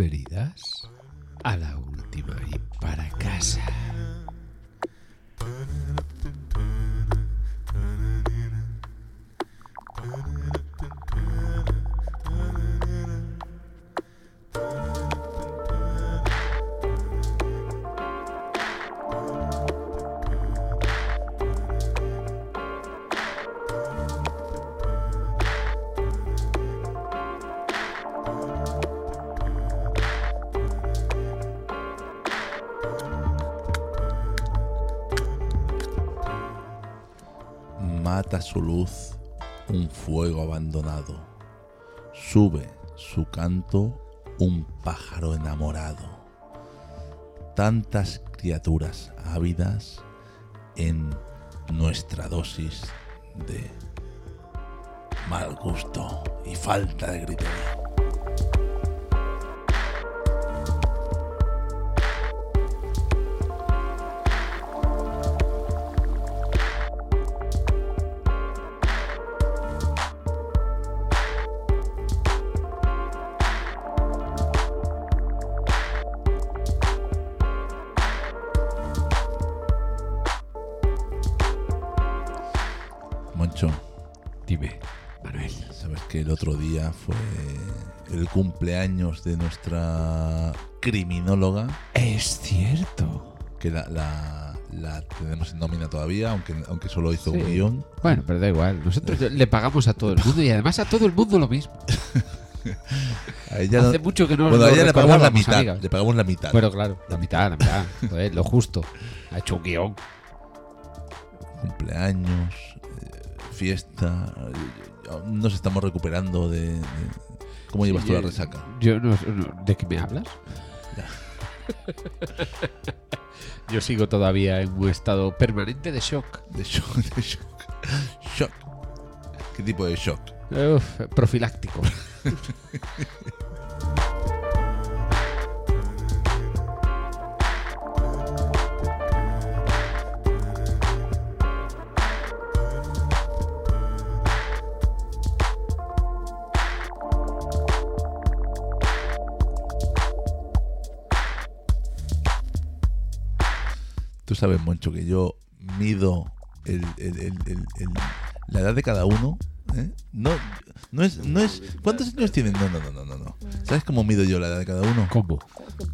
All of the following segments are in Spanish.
Bienvenidas a la última y para casa. Su luz un fuego abandonado. Sube su canto un pájaro enamorado. Tantas criaturas ávidas en nuestra dosis de mal gusto y falta de criterio. El otro día fue el cumpleaños de nuestra criminóloga, Es cierto. que la, la- la tenemos en nómina todavía, aunque, aunque solo hizo un guion. Bueno, pero da igual. Nosotros le pagamos a todo el mundo y además a todo el mundo lo mismo. A ella no- Hace mucho que no bueno, lo a ella le pagamos la mitad. amiga. Le pagamos la mitad. Bueno, claro, la mitad, la mitad. Joder, lo justo. Ha hecho un guion. Cumpleaños, eh, fiesta. Nos estamos recuperando de. de- ¿Cómo llevas tú la resaca? Yo no, no- ¿De qué me hablas? Yo sigo todavía en un estado permanente de shock. De shock, de shock. Shock. ¿Qué tipo de shock? Uf, profiláctico. Tú sabes, Moncho, que yo mido el- la edad de cada uno. ¿eh? No, no es, no es. ¿Cuántos años tienen? No, no, no, no, no, no. ¿Sabes cómo mido yo la edad de cada uno? ¿Cómo?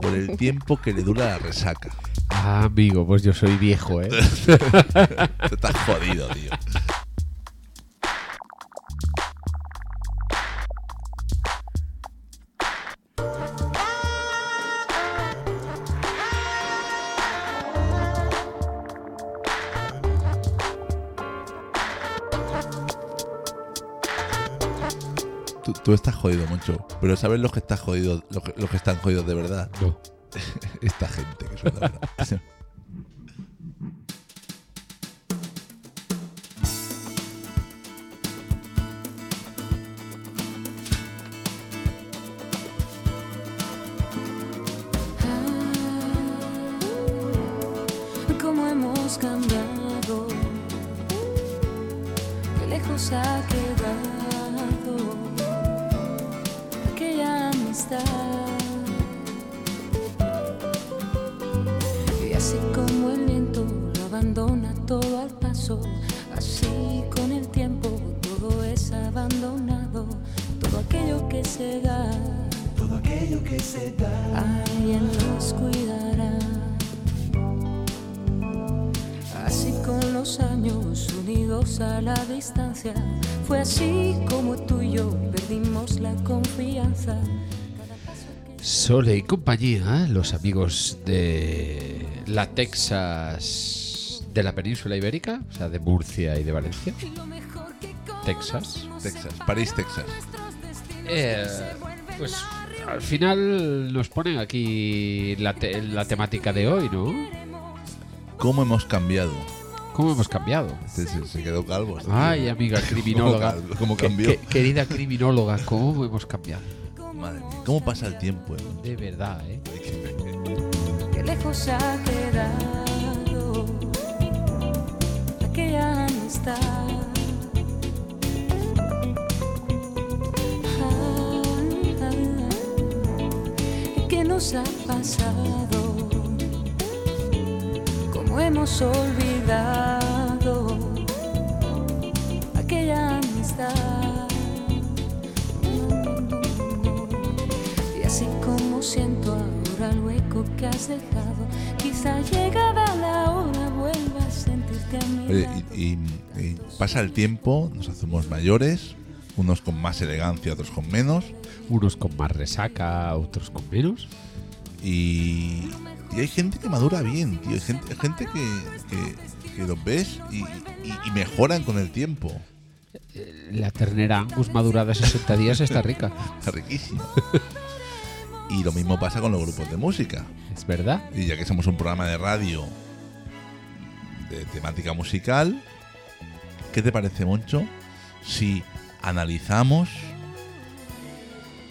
Por el tiempo que le dura la resaca. Ah, amigo, pues yo soy viejo, ¿eh? Te estás jodido, tío. Tú, estás jodido, Moncho. Pero ¿sabes los que estás jodidos, los que, los que están jodidos de verdad? No. Esta gente que suena Y compañía, los amigos de la Texas de la península ibérica, o sea, de Murcia y de Valencia. Texas. Texas, París, Texas. Eh, pues al final nos ponen aquí la, te- la temática de hoy, ¿no? ¿Cómo hemos cambiado? ¿Cómo hemos cambiado? Se, quedó calvo. Ay, amiga criminóloga. ¿Cómo, cómo Que- cambió? que- querida criminóloga, ¿cómo hemos cambiado? Madre mía, ¿cómo pasa el tiempo? De verdad, ¿eh? que lejos ha quedado aquella amistad. ¿Qué nos ha pasado? ¿Cómo hemos olvidado aquella amistad? Que has dejado, quizá llegada la hora vuelva a sentirte a mi Oye, y, y- y pasa el tiempo, nos hacemos mayores, unos con más elegancia, otros con menos, Unos con más resaca, otros con menos. y, y hay gente que madura bien, tío. Hay gente, hay gente que, que, que los ves y, y- y mejoran con el tiempo. La ternera Angus madurada 60 días está rica. Está riquísimo. y lo mismo pasa con los grupos de música. ¿Es verdad? Y ya que somos un programa de radio de temática musical, ¿qué te parece, Moncho, si analizamos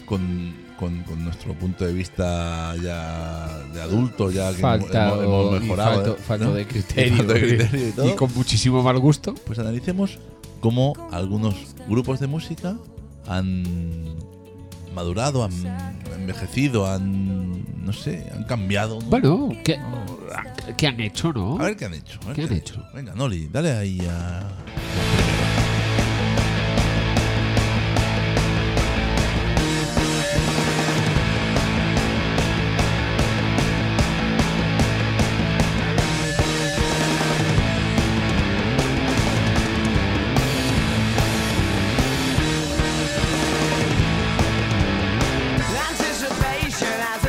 con, con- con nuestro punto de vista ya de adulto, ya que Falta, hemos, mejorado, falto, ¿eh? falto ¿no? de criterio. Falta de criterio y todo. y con muchísimo mal gusto. Pues analicemos cómo algunos grupos de música han madurado, han envejecido, han, no sé, han cambiado. ¿no? Bueno, ¿qué, qué han hecho, no? A ver qué han hecho. a ver ¿Qué han hecho? Venga, Noli, dale ahí a. Anticipation has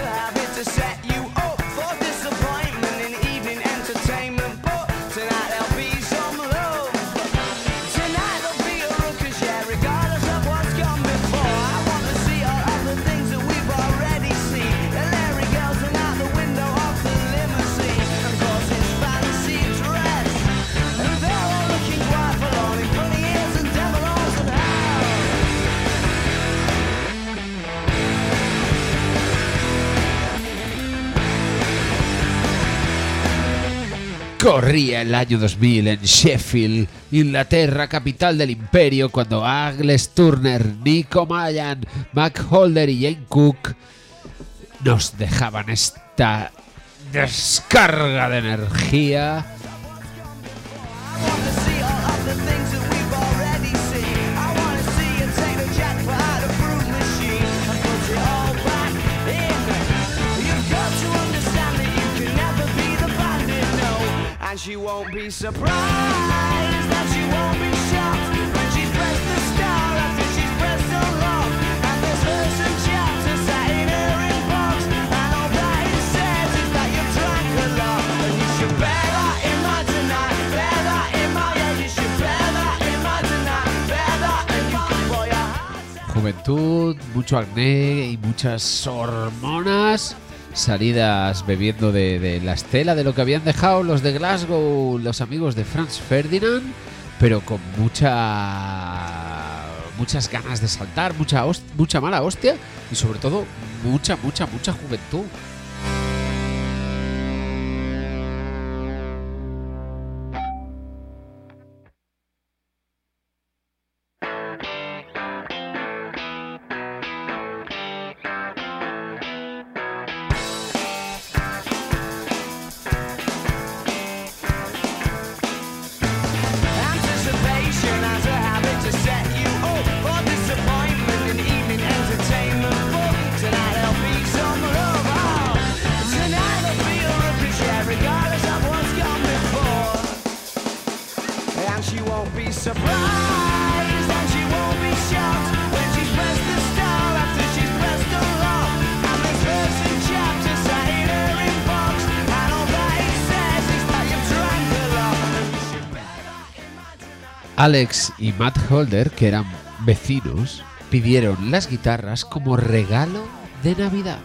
Corría el año 2000 en Sheffield, Inglaterra, capital del imperio, cuando Agnes Turner, Nico Mayan, Mac Holder y Jane Cook nos dejaban esta descarga de energía. And she won't be surprised that she won't be shocked when she's pressed the star after she's pressed the lock. And there's verse and chapter sat in her inbox. And all that it says is that you've drank a lot. And you should bear that in mind tonight. Bear that in mind, yeah, you should bear that in mind tonight. Bear that in mind heart. Juventud, mucho acné y muchas hormonas salidas bebiendo de, de la estela de lo que habían dejado los de Glasgow, los amigos de Franz Ferdinand, pero con mucha muchas ganas de saltar, mucha mucha mala hostia y sobre todo mucha mucha mucha juventud. Alex y Matt Holder, que eran vecinos, pidieron las guitarras como regalo de Navidad.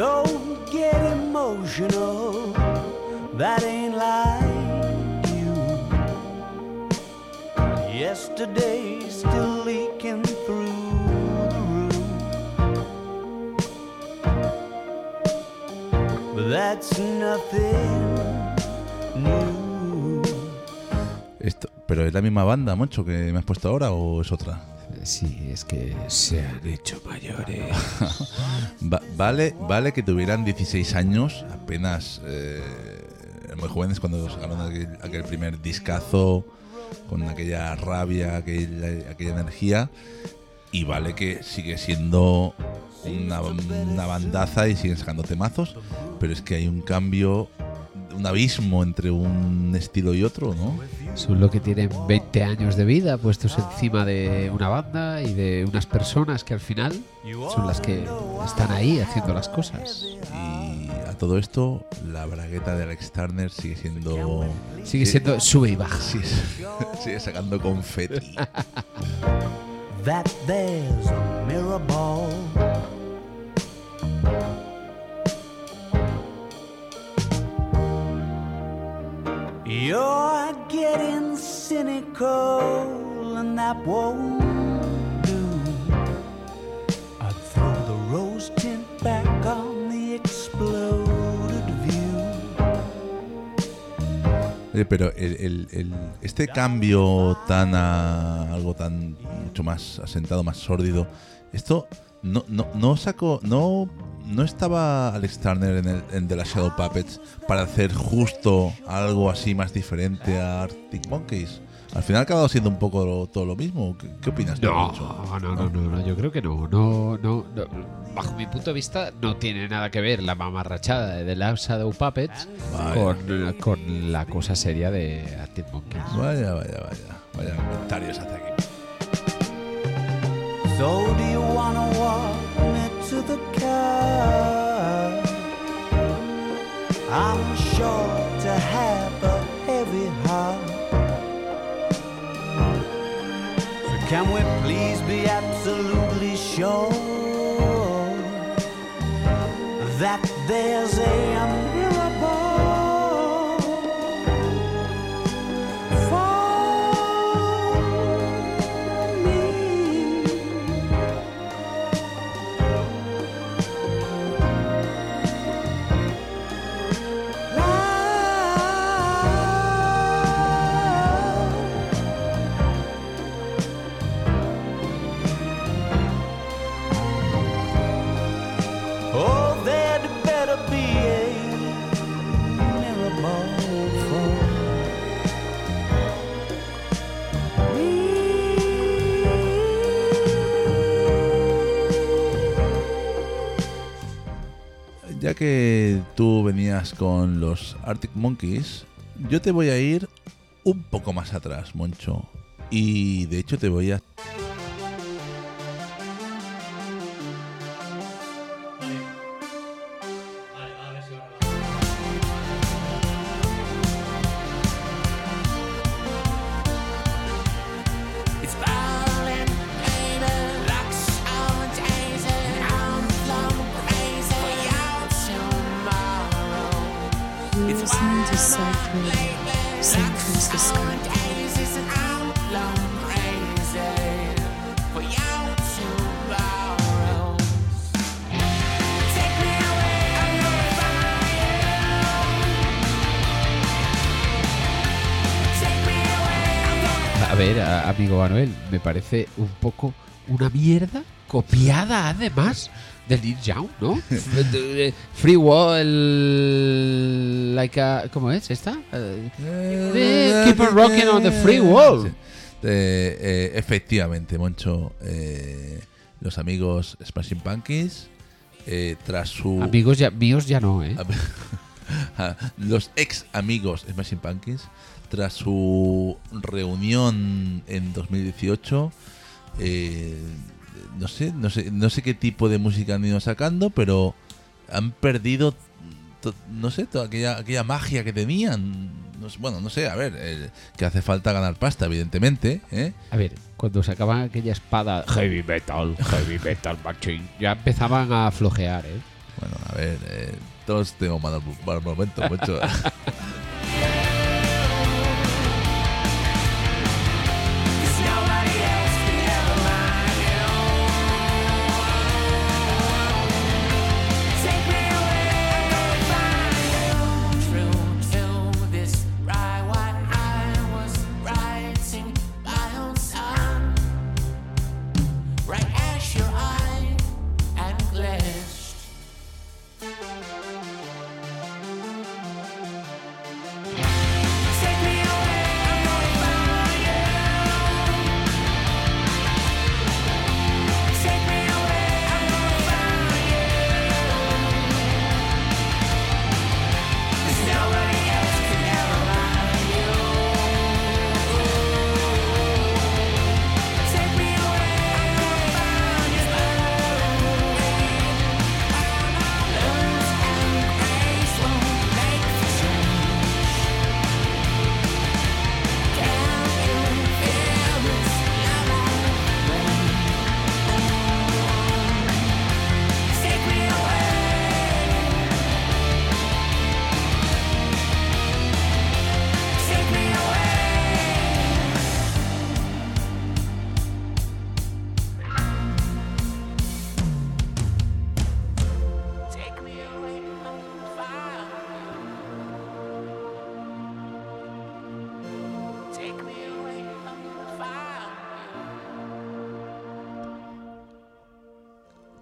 Don't get emotional. That ain't like you. Yesterday's still leaking through the room. But that's nothing new. Esto, ¿Pero es la misma banda, Moncho, que me has puesto ahora o es otra? Sí, es que se han hecho mayores. Va- vale, vale que tuvieran 16 años, apenas eh, muy jóvenes cuando sacaron aquel, aquel primer discazo con aquella rabia, aquella, energía. Y vale que sigue siendo una, una bandaza y siguen sacando temazos, pero es que hay un cambio, un abismo entre un estilo y otro, ¿no? Son lo que tienen 20 años de vida puestos encima de una banda y de unas personas que al final son las que están ahí haciendo las cosas. Y a todo esto, la bragueta de Alex Turner sigue siendo. Sigue siendo sube y baja. Sigue, sigue sacando confeti. that there's a mirror ball. You're getting cynical, and that won't do. I'd throw the rose tint back on the exploded view. Pero el, el- el- este cambio tan a algo tan mucho más asentado, más sórdido, esto no, no, no sacó, no, no estaba Alex Turner en, el, en The Last Shadow Puppets para hacer justo algo así más diferente a Arctic Monkeys. Al final ha acabado siendo un poco lo- todo lo mismo. ¿Qué, qué opinas tú, No, no, no, no, no, yo creo que no, no, no, no. Bajo mi punto de vista, no tiene nada que ver la mamarrachada de The Last Shadow Puppets con, con la cosa seria de Arctic Monkeys. Vaya, vaya, vaya. Vaya comentarios hace aquí. So do you wanna walk I'm sure to have a heavy heart. So can we please be absolutely sure that there's a Ya que tú venías con los Arctic Monkeys, yo te voy a ir un poco más atrás, Moncho. Y de hecho te voy a... amigo Manuel, me parece un poco una mierda copiada además del Lil Young, ¿no? Free Wall, like a, ¿cómo es esta? Eh, Eh, keep on rocking on the free wall. Sí. Eh, eh, efectivamente, Moncho. eh, los amigos Smashing Pumpkins, eh, tras su. Amigos ya, míos ya no, ¿eh? Los ex amigos Smashing Pumpkins, tras su reunión en 2018, eh, no sé, no sé, no sé qué tipo de música han ido sacando, pero han perdido, to- no sé, toda aquella, aquella magia que tenían. No sé, bueno, no sé, a ver, eh, que hace falta ganar pasta, evidentemente, ¿eh? A ver, cuando sacaban aquella espada heavy metal, heavy metal machine, ya empezaban a flojear, ¿eh? Bueno, a ver, eh, todos tenemos malos, momentos, Moncho.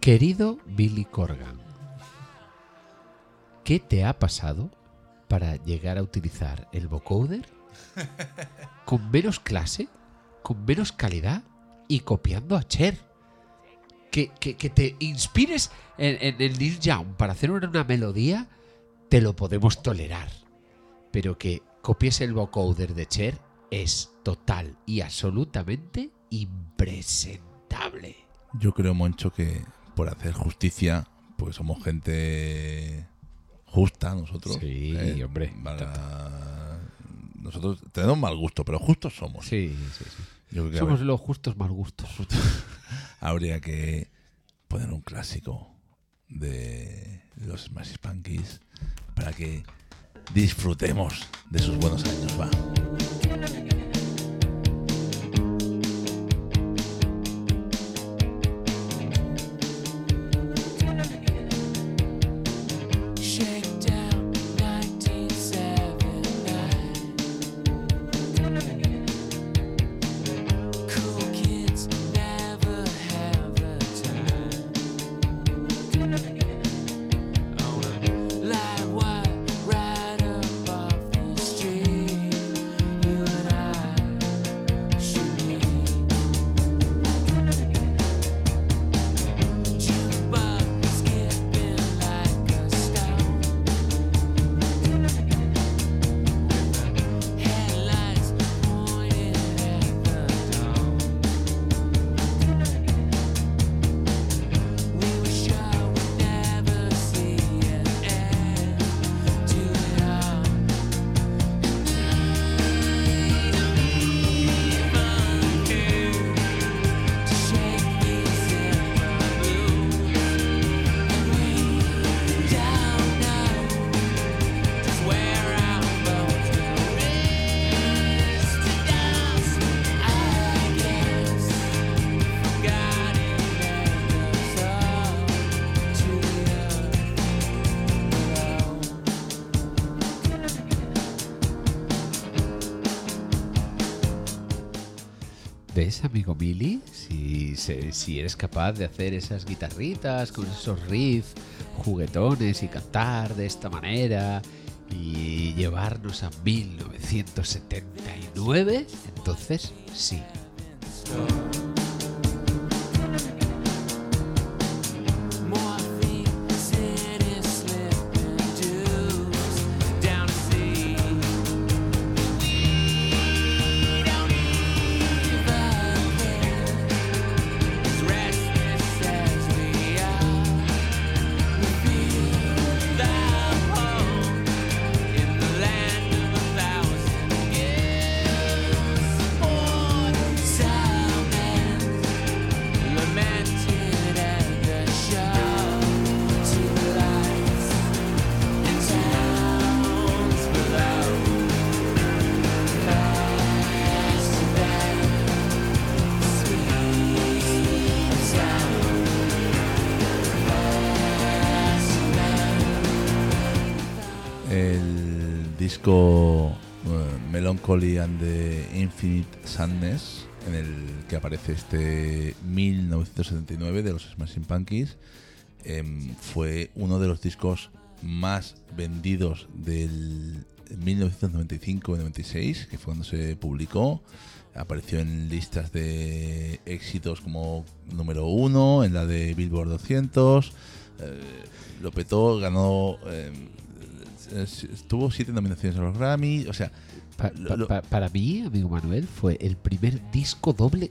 Querido Billy Corgan, ¿qué te ha pasado para llegar a utilizar el vocoder con menos clase, con menos calidad y copiando a Cher? Que, que- que te inspires en, en el Lil Young para hacer una, una melodía, te lo podemos tolerar. Pero que copies el vocoder de Cher es total y absolutamente impresentable. Yo creo, Moncho, que por hacer justicia, pues somos gente justa nosotros. ¿eh? Sí, hombre, Para- Nosotros tenemos mal gusto, pero justos somos. Sí, sí, sí. Yo creo que Somos los justos mal gustos. habría que poner un clásico de los Smash Punkies para que disfrutemos de sus buenos años. Va. Ves, amigo Mili, si, si eres capaz de hacer esas guitarritas con esos riffs juguetones y cantar de esta manera y llevarnos a 1979, entonces sí. Melancholy and the Infinite Sadness, en el que aparece este 1979 de los Smashing Pumpkins, em, fue uno de los discos más vendidos del 1995-96, que fue cuando se publicó. Apareció en listas de éxitos como número uno, en la de Billboard 200. eh, lo petó, ganó. eh, tuvo siete nominaciones a los Grammy. O sea, Pa- Lo- pa- lo- pa- para mí, amigo Manuel, fue el primer disco doble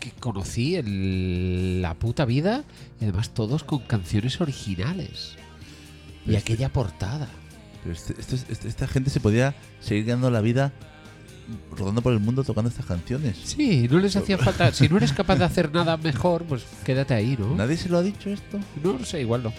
que conocí en la puta vida y además todos con canciones originales. Y Este- aquella portada. pero este- esto es- este- esta gente se podía seguir ganando la vida rodando por el mundo tocando estas canciones. Sí, no les hacía falta. Si no eres capaz de hacer nada mejor, pues quédate ahí, ¿no? ¿Nadie se lo ha dicho esto? No lo sé, igual no.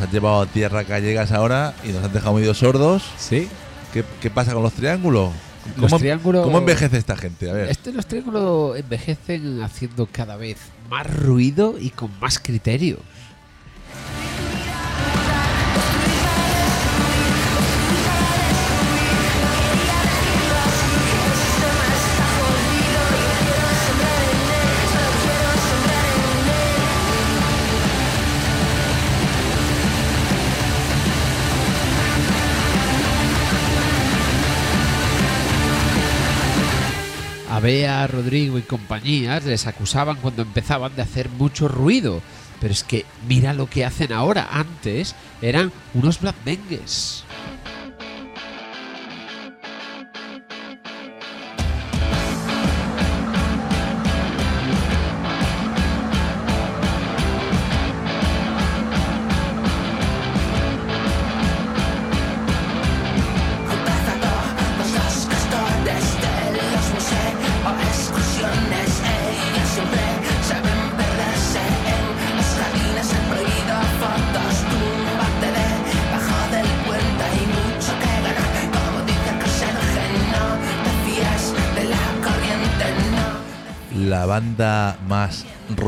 Nos has llevado a tierra gallegas ahora y nos has dejado medio sordos. Sí. ¿Qué, qué pasa con los triángulos? Los ¿Cómo, triángulos- ¿Cómo envejece esta gente? A ver. Este, los triángulos envejecen haciendo cada vez más ruido y con más criterio. A Bea, Rodrigo y compañías les acusaban cuando empezaban de hacer mucho ruido. Pero es que mira lo que hacen ahora. Antes eran unos Black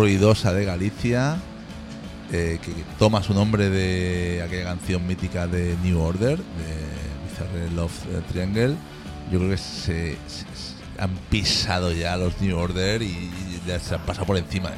ruidosa de Galicia, eh, que toma su nombre de aquella canción mítica de New Order, de Bizarre Love Triangle. Yo creo que se, han pisado ya los New Order y ya se han pasado por encima.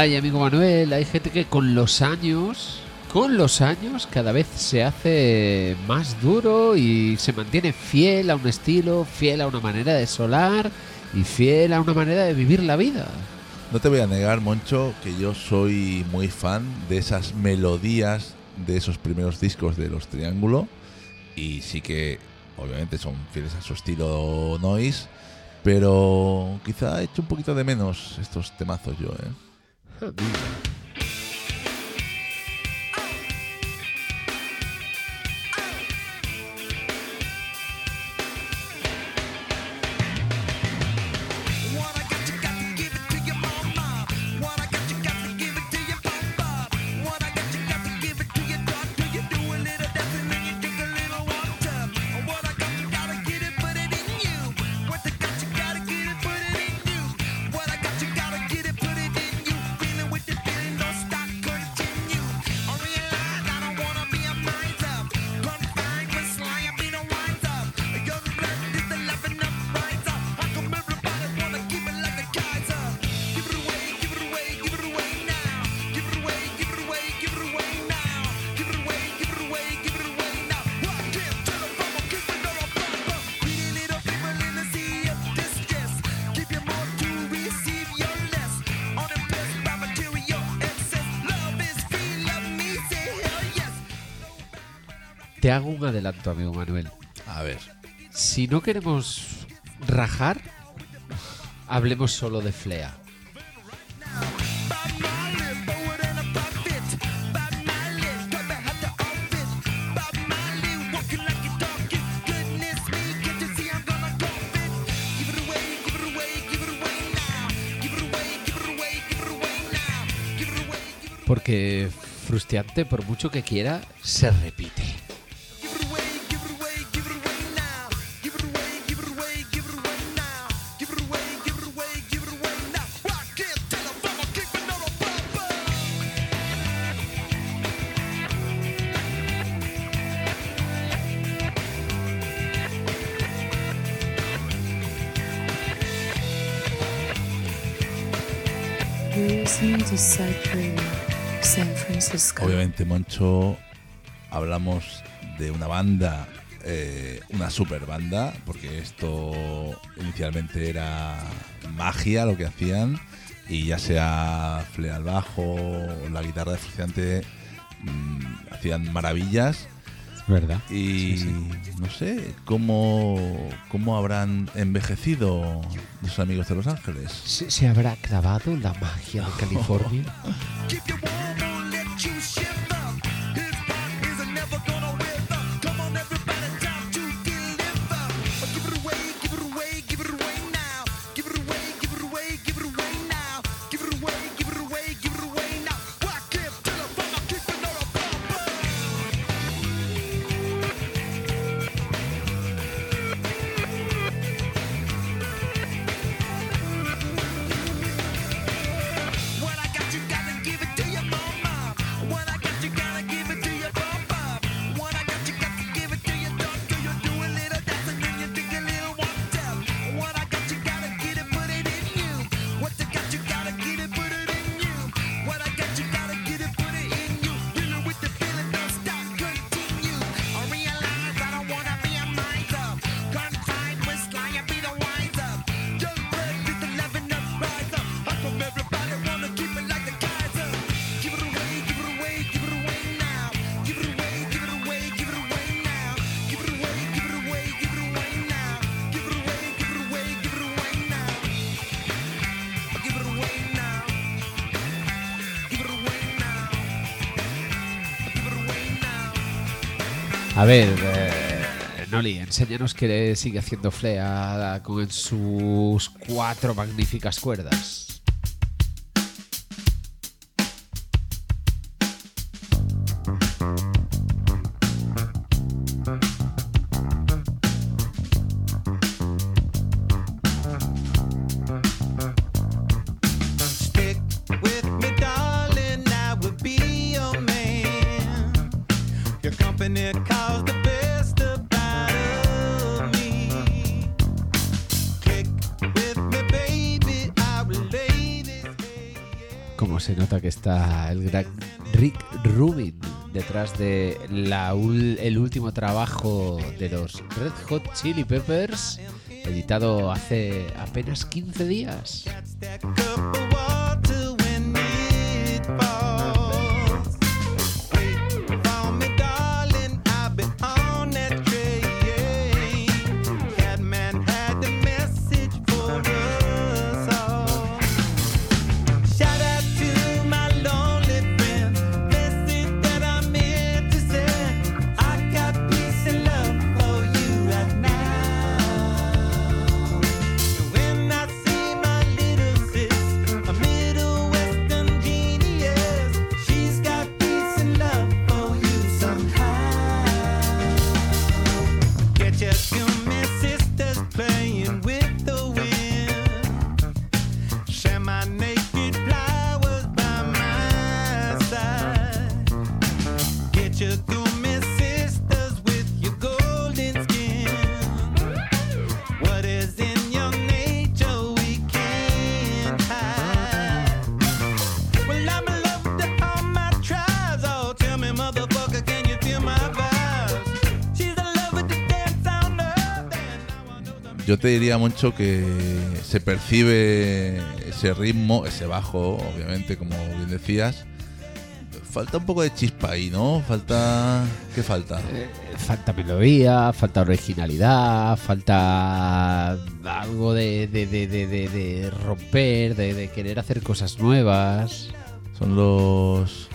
Ay, amigo Manuel, hay gente que con los años, con los años, cada vez se hace más duro y se mantiene fiel a un estilo, fiel a una manera de solar y fiel a una manera de vivir la vida. No te voy a negar, Moncho, que yo soy muy fan de esas melodías de esos primeros discos de los Triángulo. Y sí que, obviamente, son fieles a su estilo noise. Pero quizá he hecho un poquito de menos estos temazos yo, ¿eh? Heavy. Away now. Give it away, give it Porque frustrante, por mucho que quiera, se repite. Obviamente, Moncho, hablamos de una banda, eh, una super banda, porque esto inicialmente era magia lo que hacían, y ya sea Flea al bajo o la guitarra de Fruciante, mm, hacían maravillas verdad. y no sé cómo, cómo habrán envejecido los amigos de Los Ángeles. ¿Se, se habrá clavado la magia de California? A ver, eh, Noli, enséñanos que sigue haciendo flea con sus cuatro magníficas cuerdas. El gran Rick Rubin detrás de la el último trabajo de los Red Hot Chili Peppers, editado hace apenas 15 días. Yo te diría mucho que se percibe ese ritmo, ese bajo, obviamente, como bien decías. Falta un poco de chispa ahí, ¿no? Falta. ¿Qué falta? Eh, falta melodía, falta originalidad, falta algo de, de- de- de- romper, de querer hacer cosas nuevas. Son los.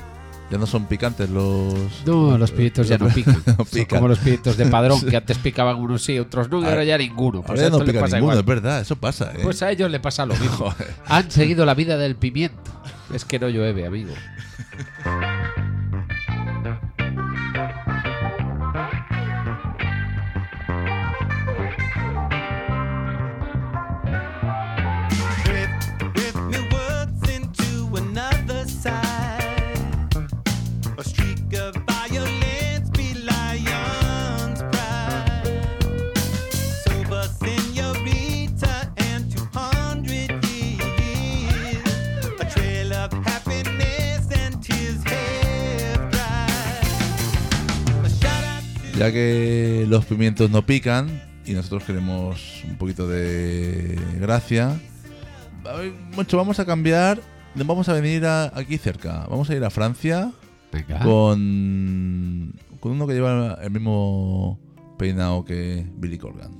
Ya no son picantes los. No, los pibitos ya no pican. No Son pican. como los pibitos de padrón que antes picaban unos sí, otros no, y ahora ya ninguno. Pues Ahora ya no pica pasa ninguno, igual. es verdad, eso pasa, ¿eh? Pues a ellos le pasa lo mismo. Han seguido la vida del pimiento. Es que no llueve, amigo. Ya que los pimientos no pican y nosotros queremos un poquito de gracia, Moncho, vamos a cambiar. Vamos a venir a- aquí cerca. Vamos a ir a Francia. Venga. con, con uno que lleva el mismo peinado que Billy Corgan.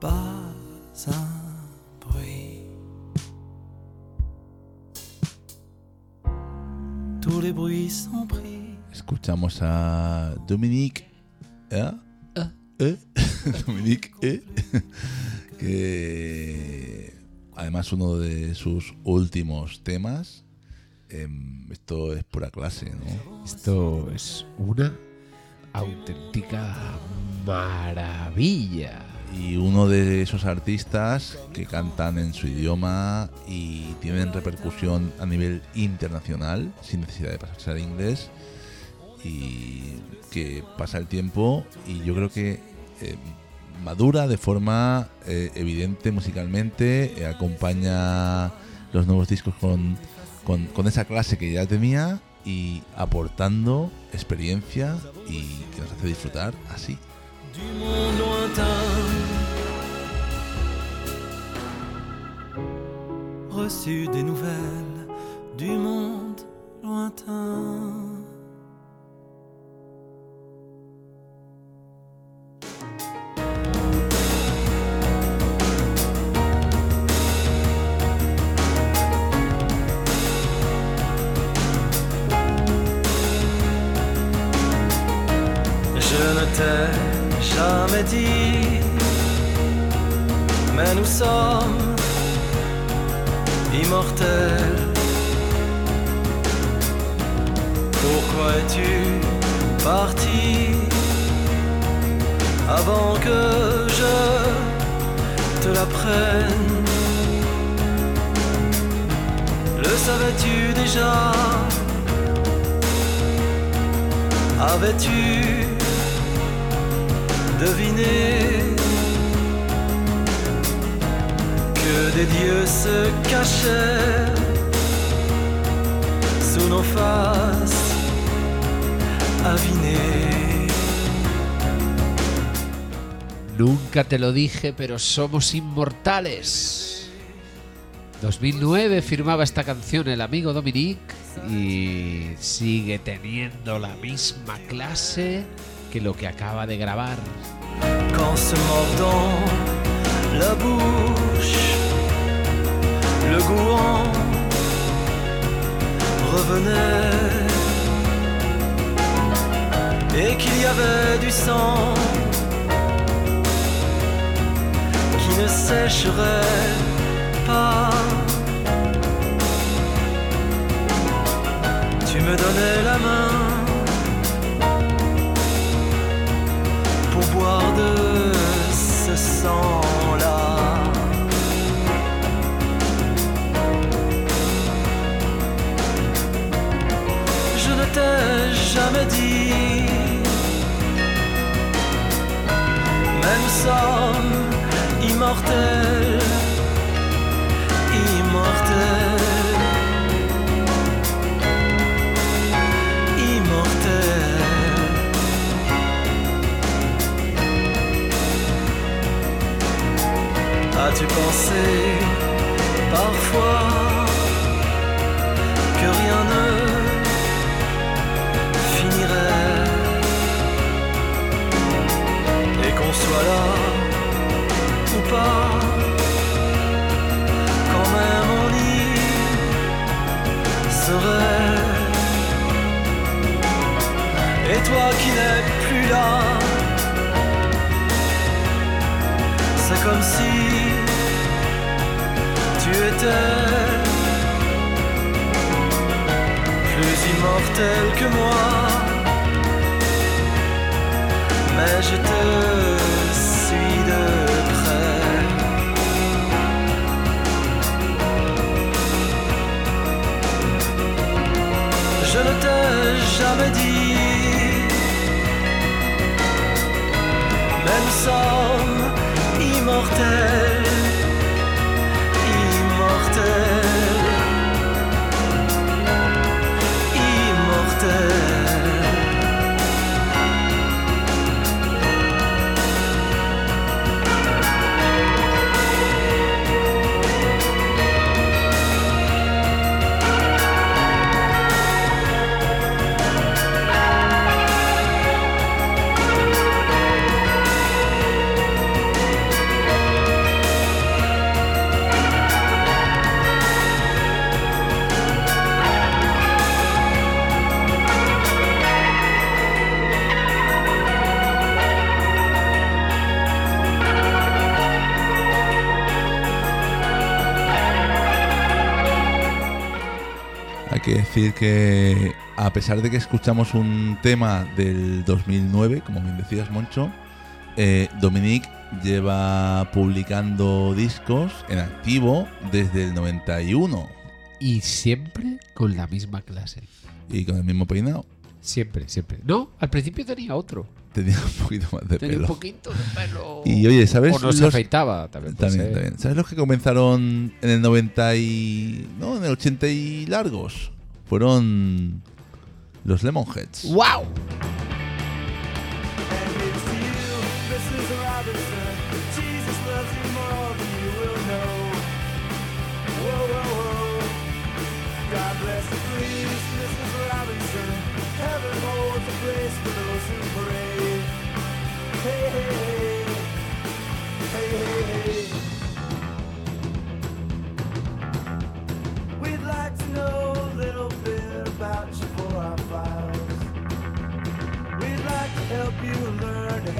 Pas un bruit. Tous les bruits sont pris. Escuchamos a Dominique. ¿eh? ¿Eh? Dominique, ¿eh? que además uno de sus últimos temas. em, esto es pura clase, ¿no? Esto es una auténtica maravilla. Y uno de esos artistas que cantan en su idioma y tienen repercusión a nivel internacional, sin necesidad de pasarse al inglés, y que pasa el tiempo y yo creo que eh, madura de forma eh, evidente musicalmente, eh, acompaña los nuevos discos con, con, con esa clase que ya tenía y aportando experiencia y que nos hace disfrutar así. Du monde lointain. Reçu des nouvelles du monde lointain. Mais nous sommes immortels. Pourquoi es-tu parti avant que je te l'apprenne? Le savais-tu déjà? Avais-tu que des dieux se cachaient sous nos faces Nunca te lo dije, pero somos inmortales. 2009 firmaba esta canción el amigo Dominique y sigue teniendo la misma clase que lo que acaba de grabar. Quand se mordant la bouche, le goût en revenait et qu'il y avait du sang qui ne sécherait pas. Tu me donnais la main de ce sang-là. Je ne t'ai jamais dit, même somme immortelle, immortelle. As-tu pensé parfois que rien ne finirait et qu'on soit là ou pas, quand même on y serait. Et toi qui n'es plus là, c'est comme si tu étais plus immortel que moi. Mais je te suis de près. Je ne t'ai jamais dit, mais nous sommes que decir que a pesar de que escuchamos un tema del 2009, como bien decías, Moncho, eh, Dominique lleva publicando discos en activo desde el 91 Y siempre con la misma clase. y con el mismo peinado. Siempre, siempre. No, al principio tenía otro. Tenía un poquito más de Tenía un pelo. poquito de pelo. Y oye, ¿sabes? O no se los- afeitaba también. puede También, ser. también. ¿Sabes los que comenzaron en el 90 y. No, en el 80 y largos? Fueron los Lemonheads. ¡Wow!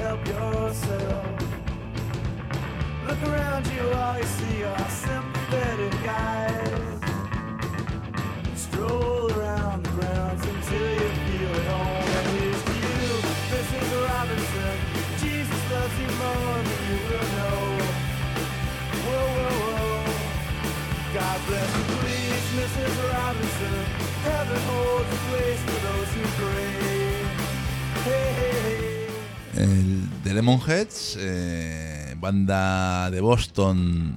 Help yourself. Look around you, all you see are sympathetic guys. Stroll around the grounds until you feel at home. And here's to you, Mrs. Robinson. Jesus loves you more than you will know. Whoa, whoa, whoa. God bless you, please, Mrs. Robinson. Heaven holds a place for those who pray. Hey, hey, hey. El The Lemonheads, eh, banda de Boston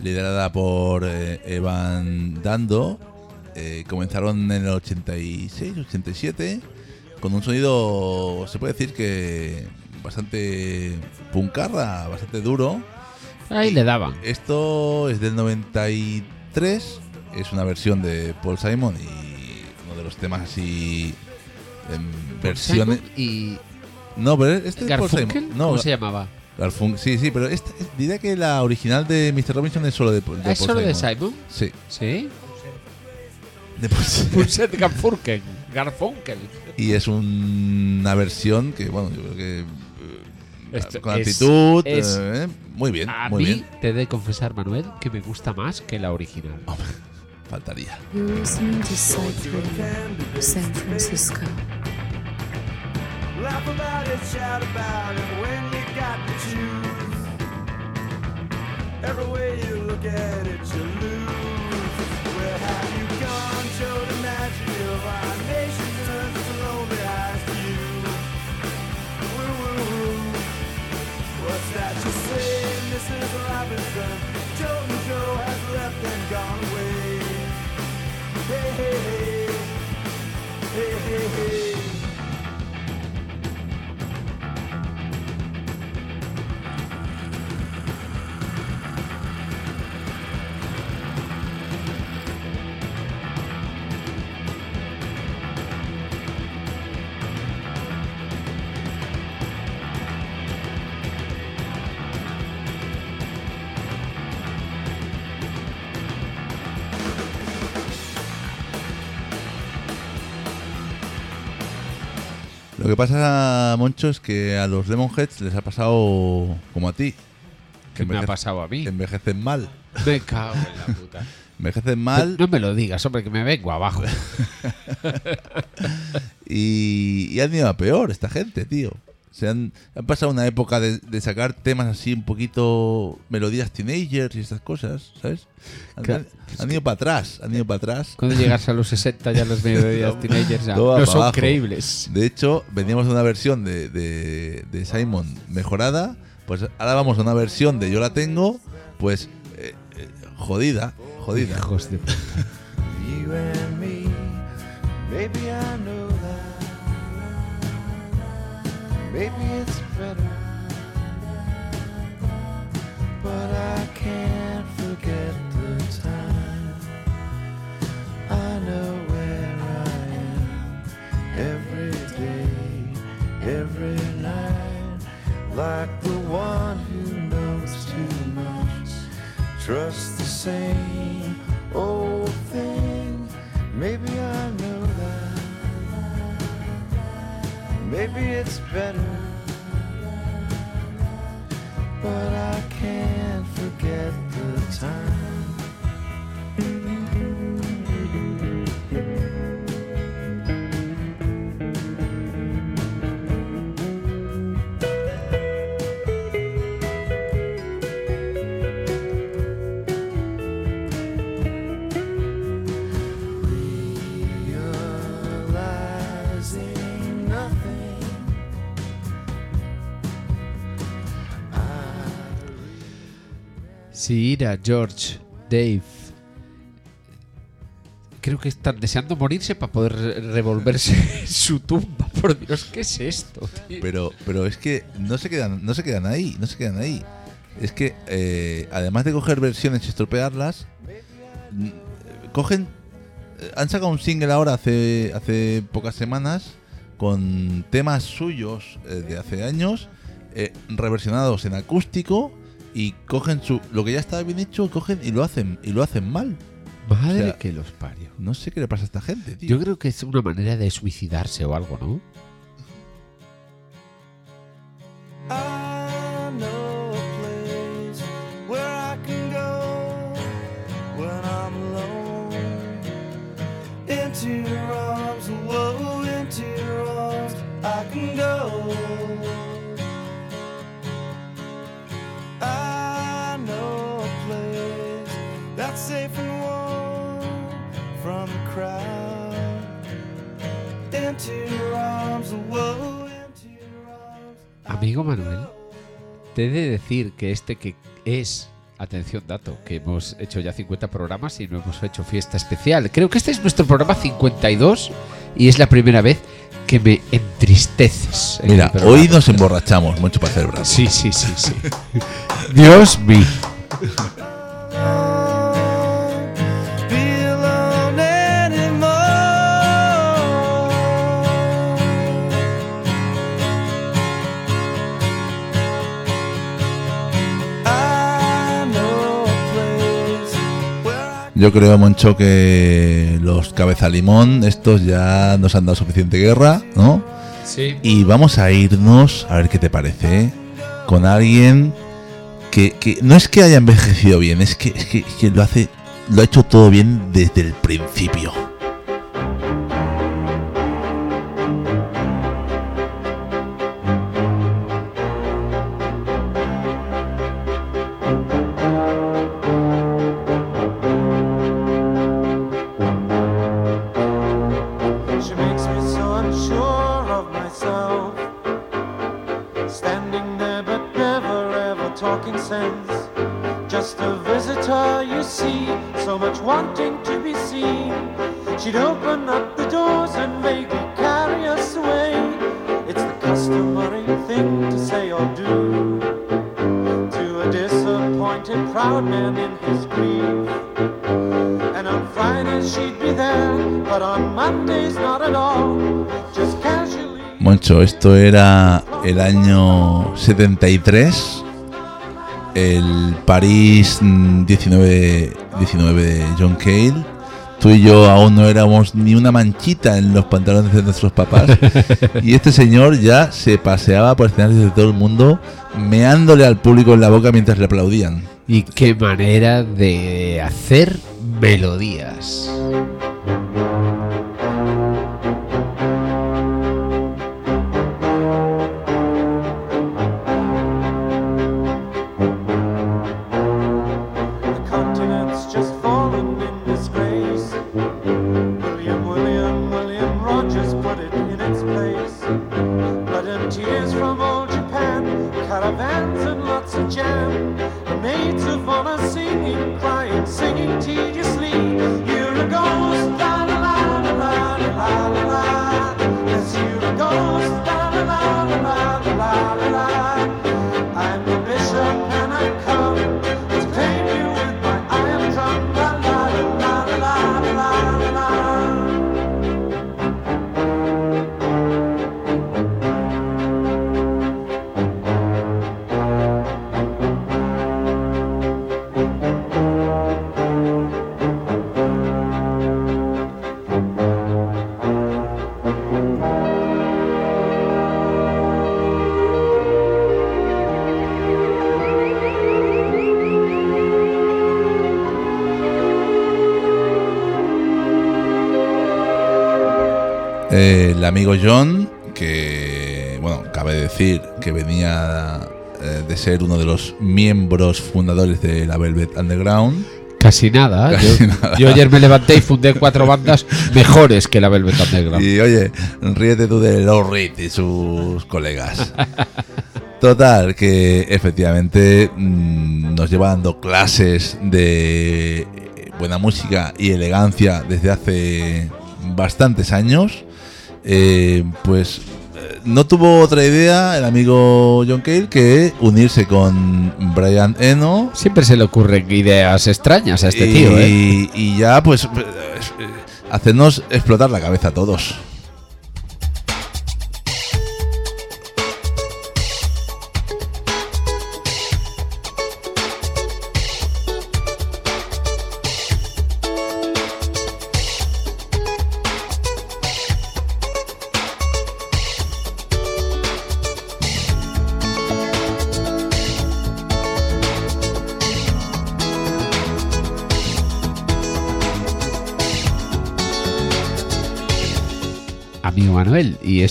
liderada por eh, Evan Dando, eh, comenzaron en el 86, 87, con un sonido, se puede decir que bastante puncarra, bastante duro. Ahí le daban. Esto es del 93, es una versión de Paul Simon y uno de los temas así en versiones. Y No, pero este es Paul Garfunkel. Simon. No, ¿Cómo se llamaba? Garfun- sí, sí, pero esta, diría que la original de Mr. Robinson es solo de, de ¿Es solo de Simon. Sí, Sí. de Paul Simon. Pulset Garfunkel. Garfunkel. Y es un- una versión que, bueno, yo creo que. eh, Esto con es- actitud. es- eh, muy bien, A muy mí bien. te he de confesar, Manuel, que me gusta más que la original. Faltaría. You're listening to Psych Radio, San Francisco. Laugh about it, shout about it when you got to choose. Every way you look at it, you lose. Where have you gone, Joe? The magic of our nation turns its lonely eyes to you. Woo woo woo. What's that you say, Mrs. Robinson? Joe and Joe has left and gone away. Hey hey hey. Hey hey hey. Pasa, Moncho, es que a los Lemonheads les ha pasado como a ti. ¿Qué me ha pasado a mí? que envejecen mal. Me cago en la puta. Envejecen mal No me lo digas, hombre, que me vengo abajo. y, y han ido a peor esta gente, tío. Se han, han pasado una época de, de sacar temas así un poquito melodías teenagers y estas cosas, ¿sabes? Han, Claro, han ido para atrás, han ido para atrás. Cuando llegas a los 60 ya los melodías teenagers ya no son abajo. creíbles. De hecho, veníamos de una versión de, de, de Simon mejorada, pues ahora vamos a una versión de Yo la tengo, pues eh, eh, jodida, jodida. Hijos de puta. Maybe it's better, but I can't forget the time. I know where I am every day, every night, like the one who knows too much. Trust the same old thing. Maybe I Maybe it's better. But I can't forget the time. Si Ira, George, Dave. Creo que están deseando morirse para poder re- revolverse su tumba. Por Dios, ¿qué es esto, tío? Pero, pero es que no se quedan, no se quedan ahí, no se quedan ahí. Es que eh, además de coger versiones y estropearlas, mm, cogen, eh, han sacado un single ahora hace hace pocas semanas con temas suyos eh, de hace años reversionados en acústico y cogen su lo que ya estaba bien hecho, cogen y lo hacen y lo hacen mal. Madre o sea, que los parió. No sé qué le pasa a esta gente, tío. Yo creo que es una manera de suicidarse o algo, ¿no? Te he de decir que este que es, atención dato, que hemos hecho ya 50 programas y no hemos hecho fiesta especial. Creo que este es nuestro programa 52 y es la primera vez que me entristeces. en Mira, hoy nos emborrachamos mucho para bravo. Sí, sí, sí, sí. Dios mío. Yo creo, Moncho, que los cabezalimón, estos ya nos han dado suficiente guerra, ¿no? Sí. Y vamos a irnos, a ver qué te parece, ¿eh? con alguien que, que no es que haya envejecido bien, es que, es que, es que lo hace, lo ha hecho todo bien desde el principio. Talking sense. Just a visitor, you see, so much wanting to be seen. She'd open up the doors and vaguely carry us away. It's the customary thing to say or do to a disappointed proud man in his grief. And on Fridays she'd be there, but on Mondays not at all. Just casually. Moncho, esto era el año 73, el París mm, 19, 19 de John Cale, tú y yo aún no éramos ni una manchita en los pantalones de nuestros papás. y este señor ya se paseaba por escenarios de todo el mundo, meándole al público en la boca mientras le aplaudían. Y qué manera de hacer melodías. El amigo John, que, bueno, cabe decir que venía eh, de ser uno de los miembros fundadores de la Velvet Underground. Casi nada. Casi yo, nada. yo ayer me levanté y fundé cuatro bandas mejores que la Velvet Underground. Y oye, ríete tú de Reed y sus colegas. Total, que efectivamente mm, nos lleva dando clases de buena música y elegancia desde hace bastantes años. Eh, pues eh, no tuvo otra idea el amigo John Cale que unirse con Brian Eno Siempre se le ocurren ideas extrañas a este y, tío, ¿eh? y ya pues eh, eh, hacernos explotar la cabeza a todos.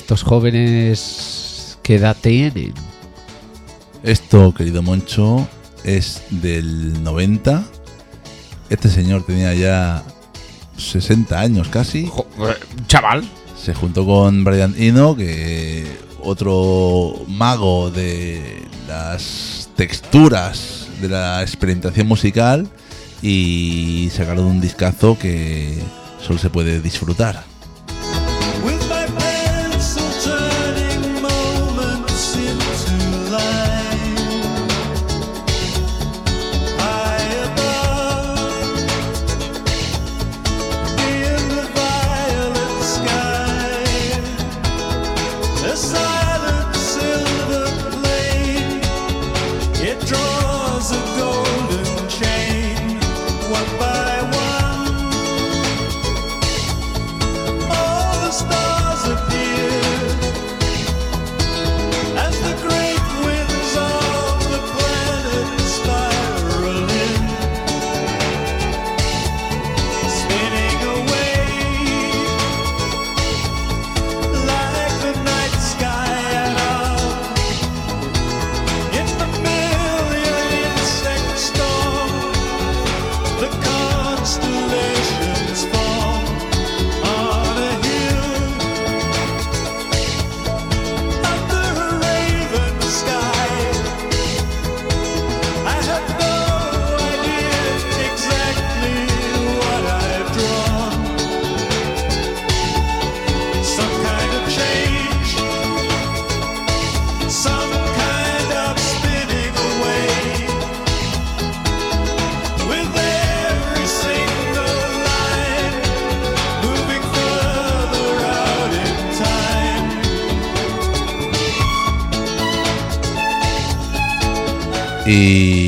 Estos jóvenes qué edad tienen? Esto, querido Moncho, es del 90. Este señor tenía ya 60 años casi. Jo- eh, Chaval. Se juntó con Brian Eno, que otro mago de las texturas de la experimentación musical y sacaron un discazo que solo se puede disfrutar.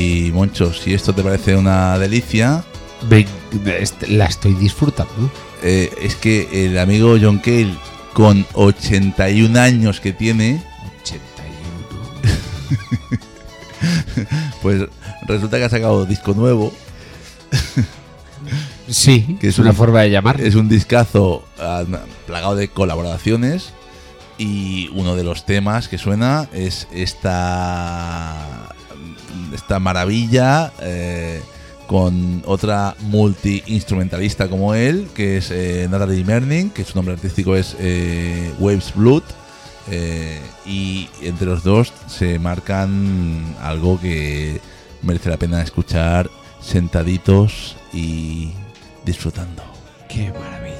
Y Moncho, si esto te parece una delicia, Me- est- la estoy disfrutando. Eh, es que el amigo John Cale, con 81 años que tiene, 81. pues resulta que ha sacado disco nuevo. Sí, Que es una un- forma de llamar. Es un discazo ah, plagado de colaboraciones. Y uno de los temas que suena es esta, esta maravilla eh, con otra multi-instrumentalista como él, que es eh, Natalie Merning, que su nombre artístico es eh, Waves Blood. y entre los dos se marcan algo que merece la pena escuchar sentaditos y disfrutando. Qué maravilla.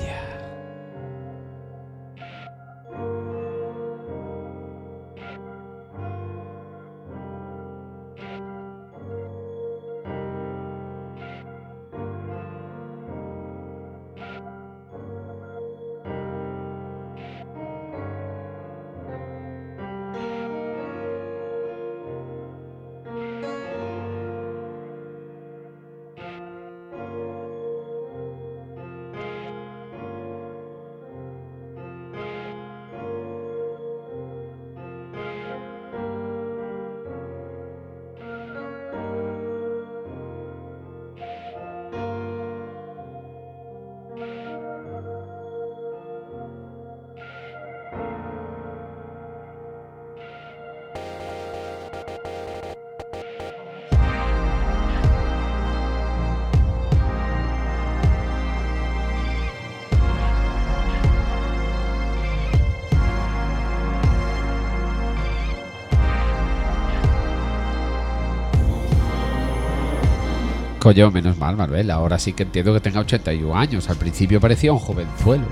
Coño, menos mal, Marvel. Ahora sí que entiendo que tenga 81 años. Al principio parecía un jovenzuelo.